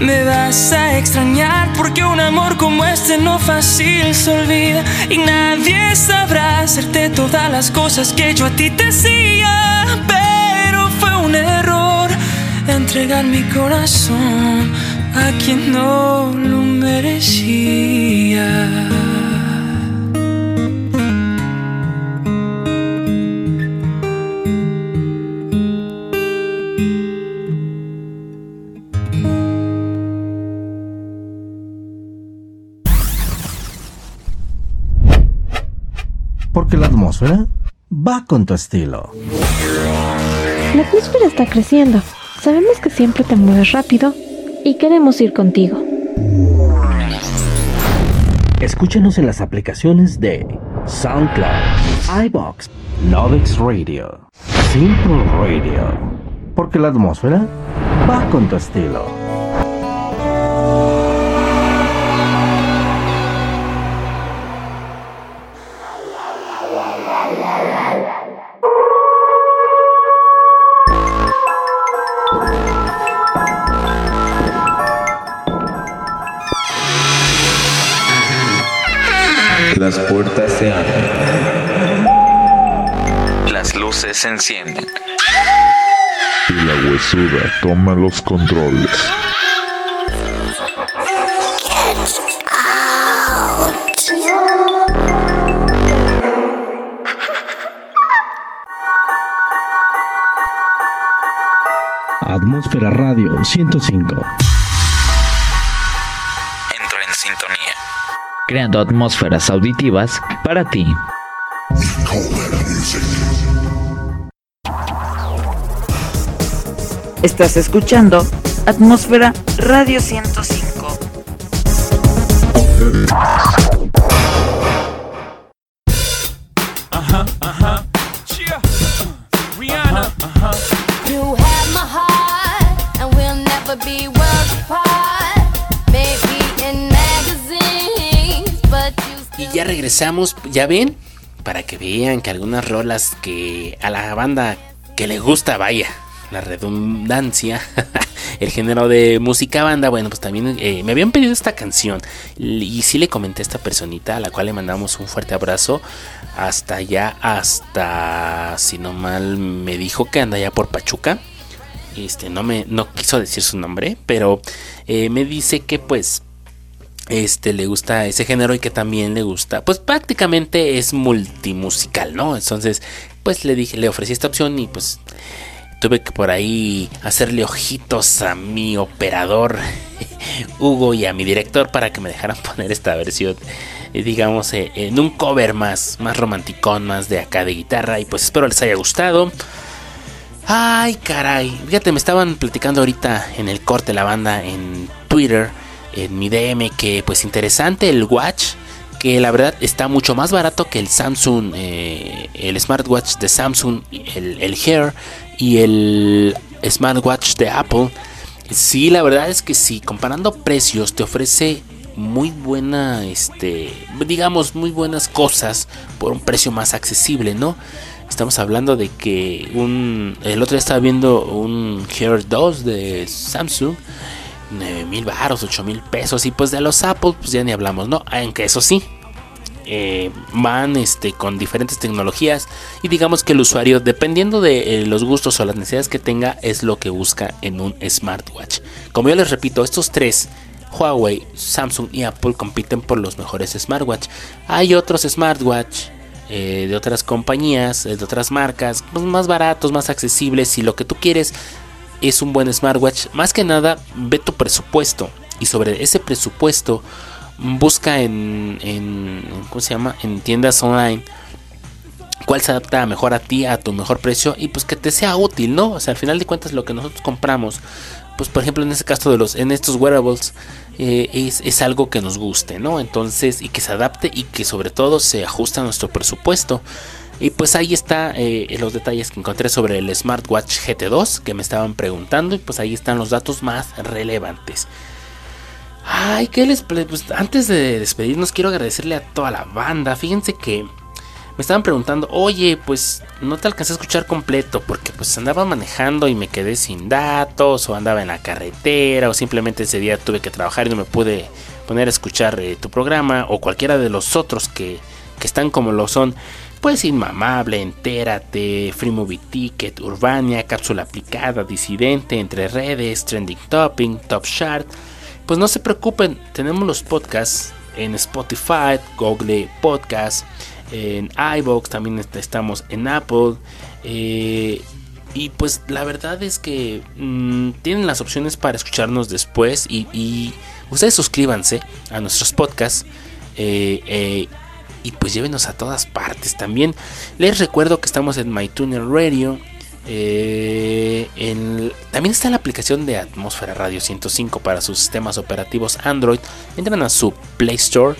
Me vas a extrañar porque un amor como este no fácil se olvida y nadie sabrá hacerte todas las cosas que yo a ti te hacía. Entregar mi corazón a quien no lo merecía. Porque la atmósfera va con tu estilo. La atmósfera está creciendo. Sabemos que siempre te mueves rápido y queremos ir contigo. Escúchanos en las aplicaciones de SoundCloud, iBox, Lovex Radio, Simple Radio. Porque la atmósfera va con tu estilo. Se encienden. Y la huesuda toma los controles. Atmósfera Radio 105. Entro en sintonía. Creando atmósferas auditivas para ti. Estás escuchando Atmósfera Radio 105. Uh-huh, uh-huh. Cheer. Rihanna. Uh-huh. You have my heart, and we'll never be worlds apart. Maybe in magazines, but you Y ya regresamos, ya ven, para que vean que algunas rolas que a la banda que le gusta, vaya, la redundancia, el género de música banda, bueno, pues también eh, me habían pedido esta canción y sí le comenté a esta personita a la cual le mandamos un fuerte abrazo hasta allá, hasta, si no mal me dijo que anda allá por Pachuca. Este, no me, no quiso decir su nombre, pero eh, me dice que pues este le gusta ese género y que también le gusta, pues prácticamente es multimusical, ¿no? Entonces, pues le dije, le ofrecí esta opción y pues tuve que por ahí hacerle ojitos a mi operador Hugo y a mi director para que me dejaran poner esta versión, eh, digamos, eh, en un cover más, más romanticón, más de acá de guitarra y pues espero les haya gustado. Ay, caray. Fíjate, me estaban platicando ahorita en el corte la banda en Twitter, en mi DM, que pues interesante el Watch. Que la verdad está mucho más barato que el Samsung, eh, el smartwatch de Samsung, el, el Hair y el smartwatch de Apple. Sí, la verdad es que sí, comparando precios, te ofrece muy buena, este, digamos, muy buenas cosas por un precio más accesible, ¿no? Estamos hablando de que un, el otro día estaba viendo un Gear 2 de Samsung, 9 mil baros, 8 mil pesos, y pues de los Apple, pues ya ni hablamos, ¿no? Aunque eso sí, eh, van este, con diferentes tecnologías y digamos que el usuario, dependiendo de eh, los gustos o las necesidades que tenga, es lo que busca en un smartwatch. Como yo les repito, estos tres, Huawei, Samsung y Apple compiten por los mejores smartwatch. Hay otros smartwatch eh, de otras compañías, de otras marcas, pues, más baratos, más accesibles. Si lo que tú quieres es un buen smartwatch, más que nada ve tu presupuesto y sobre ese presupuesto busca en, ¿cómo se llama? En tiendas online cuál se adapta mejor a ti, a tu mejor precio y pues que te sea útil, ¿no? O sea, al final de cuentas lo que nosotros compramos, pues por ejemplo en este caso de los, en estos wearables, eh, es, es, algo que nos guste, ¿no? Entonces, y que se adapte y que sobre todo se ajuste a nuestro presupuesto. Y pues ahí está eh, los detalles que encontré sobre el Smartwatch GT2 que me estaban preguntando y pues ahí están los datos más relevantes. Ay, ¿qué les... Pues antes de despedirnos quiero agradecerle a toda la banda. Fíjense que me estaban preguntando, oye, pues no te alcancé a escuchar completo porque pues andaba manejando y me quedé sin datos o andaba en la carretera o simplemente ese día tuve que trabajar y no me pude poner a escuchar eh, tu programa o cualquiera de los otros que, que están como lo son. Pues Inmamable, Entérate, Free Movie Ticket, Urbania, Cápsula Aplicada, Disidente, Entre Redes, Trending Topping, Top Chart. Pues no se preocupen, tenemos los podcasts en Spotify, Google Podcast, en iBox, también estamos en Apple. Eh, y pues la verdad es que mm, tienen las opciones para escucharnos después y, ustedes suscríbanse a nuestros podcasts. Eh, eh, y pues llévenos a todas partes también. Les recuerdo que estamos en MyTuner Radio. Eh, también está la aplicación de Atmósfera Radio 105 para sus sistemas operativos Android. Entran a su Play Store,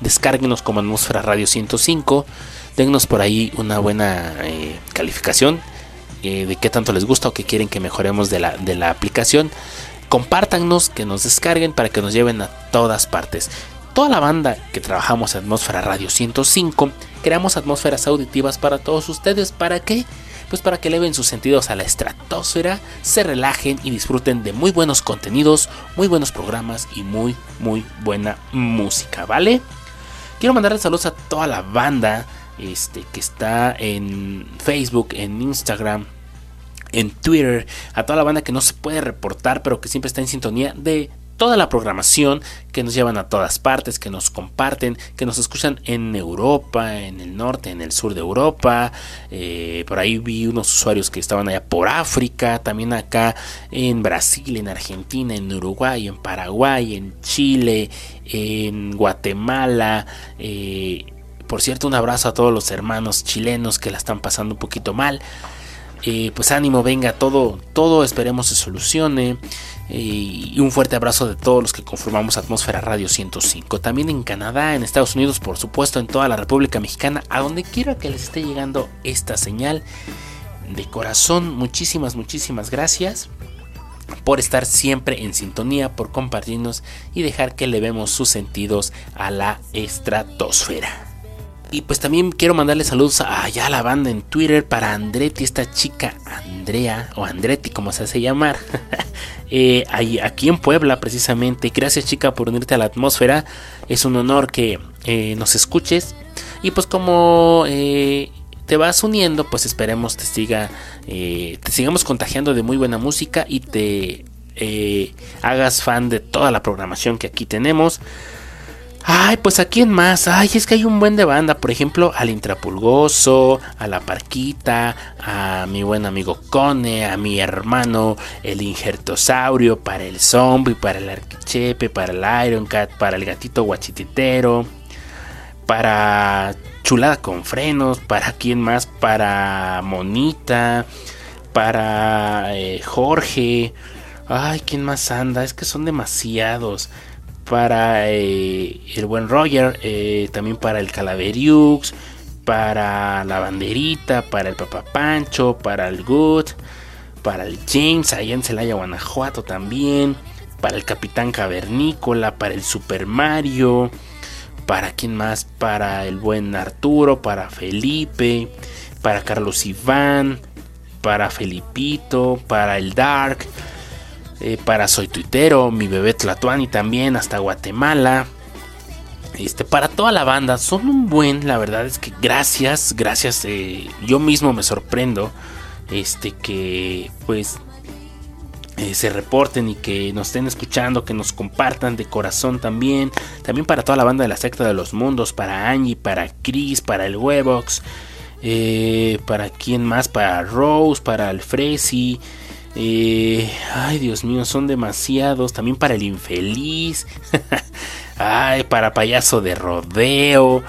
descárguenos como Atmósfera Radio 105, dennos por ahí una buena eh, calificación eh, de qué tanto les gusta o qué quieren que mejoremos de la, de la aplicación. Compártanos, que nos descarguen para que nos lleven a todas partes toda la banda que trabajamos en Atmósfera Radio 105, creamos atmósferas auditivas para todos ustedes. ¿Para qué? Pues para que eleven sus sentidos a la estratosfera, se relajen y disfruten de muy buenos contenidos, muy buenos programas y muy, muy buena música, ¿vale? Quiero mandarle saludos a toda la banda este, que está en Facebook, en Instagram, en Twitter, a toda la banda que no se puede reportar, pero que siempre está en sintonía de toda la programación que nos llevan a todas partes, que nos comparten, que nos escuchan en Europa, en el norte, en el sur de Europa. Eh, por ahí vi unos usuarios que estaban allá por África, también acá en Brasil, en Argentina, en Uruguay, en Paraguay, en Chile, en Guatemala. Eh, por cierto, un abrazo a todos los hermanos chilenos que la están pasando un poquito mal. Eh, pues ánimo, venga, todo, todo esperemos se solucione y un fuerte abrazo de todos los que conformamos Atmósfera Radio 105. También en Canadá, en Estados Unidos, por supuesto, en toda la República Mexicana, a donde quiera que les esté llegando esta señal. De corazón, muchísimas, muchísimas gracias por estar siempre en sintonía, por compartirnos y dejar que le vemos sus sentidos a la estratosfera. Y pues también quiero mandarle saludos a la banda en Twitter para Andretti, esta chica Andrea, o Andretti como se hace llamar, eh, aquí en Puebla precisamente. Gracias chica por unirte a la atmósfera, es un honor que eh, nos escuches. Y pues como eh, te vas uniendo, pues esperemos te siga, te sigamos contagiando de muy buena música y te hagas fan de toda la programación que aquí tenemos. Ay, pues a quién más. Ay, es que hay un buen de banda. Por ejemplo, al Intrapulgoso, a la Parquita, a mi buen amigo Cone, a mi hermano el Injertosaurio, para el Zombie, para el Arquichepe, para el Iron Cat, para el Gatito Guachititero, para Chulada con Frenos, para quién más, para Monita, para eh, Jorge. Ay, ¿quién más anda? Es que son demasiados para eh, el buen Roger, eh, también para el Calaveriux, para la banderita, para el Papa Pancho, para el Good, para el James allá en Celaya, Guanajuato también, para el Capitán Cavernícola, para el Super Mario, para quién más, para el buen Arturo, para Felipe, para Carlos Iván, para Felipito, para el Dark eh, para Soy Tuitero, mi bebé Tlatuani también, hasta Guatemala. Este, para toda la banda, son un buen, la verdad es que gracias, gracias, eh, yo mismo me sorprendo, este, que pues eh, se reporten y que nos estén escuchando, que nos compartan de corazón también, también para toda la banda de la secta de los mundos, para Angie, para Chris, para el Webox, para quién más, para Rose, para el Fresi, eh, ay, Dios mío, son demasiados. También para el infeliz. ay, para payaso de rodeo.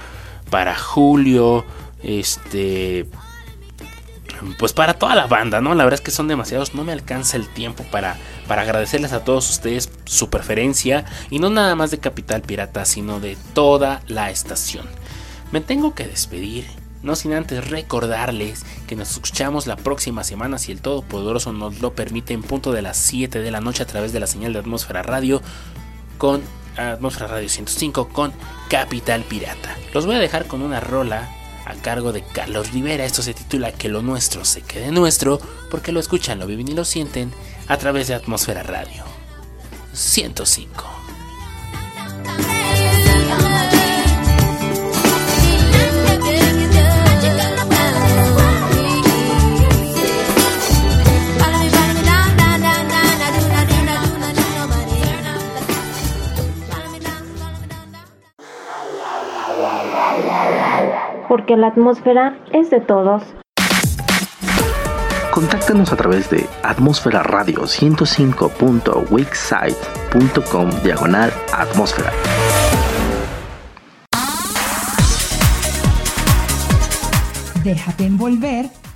Para Julio. Este. Pues para toda la banda, ¿no? La verdad es que son demasiados. No me alcanza el tiempo para, para agradecerles a todos ustedes su preferencia. Y no nada más de Capital Pirata, sino de toda la estación. Me tengo que despedir no sin antes recordarles que nos escuchamos la próxima semana si el Todopoderoso nos lo permite en punto de las 7 de la noche a través de la señal de Atmósfera Radio con Atmósfera Radio 105 con Capital Pirata. Los voy a dejar con una rola a cargo de Carlos Rivera. Esto se titula Que lo nuestro se quede nuestro, porque lo escuchan, lo viven y lo sienten a través de Atmósfera Radio 105. Porque la atmósfera es de todos. Contáctanos a través de atmósfera radio 105.wixsite.com diagonal atmósfera. Déjate envolver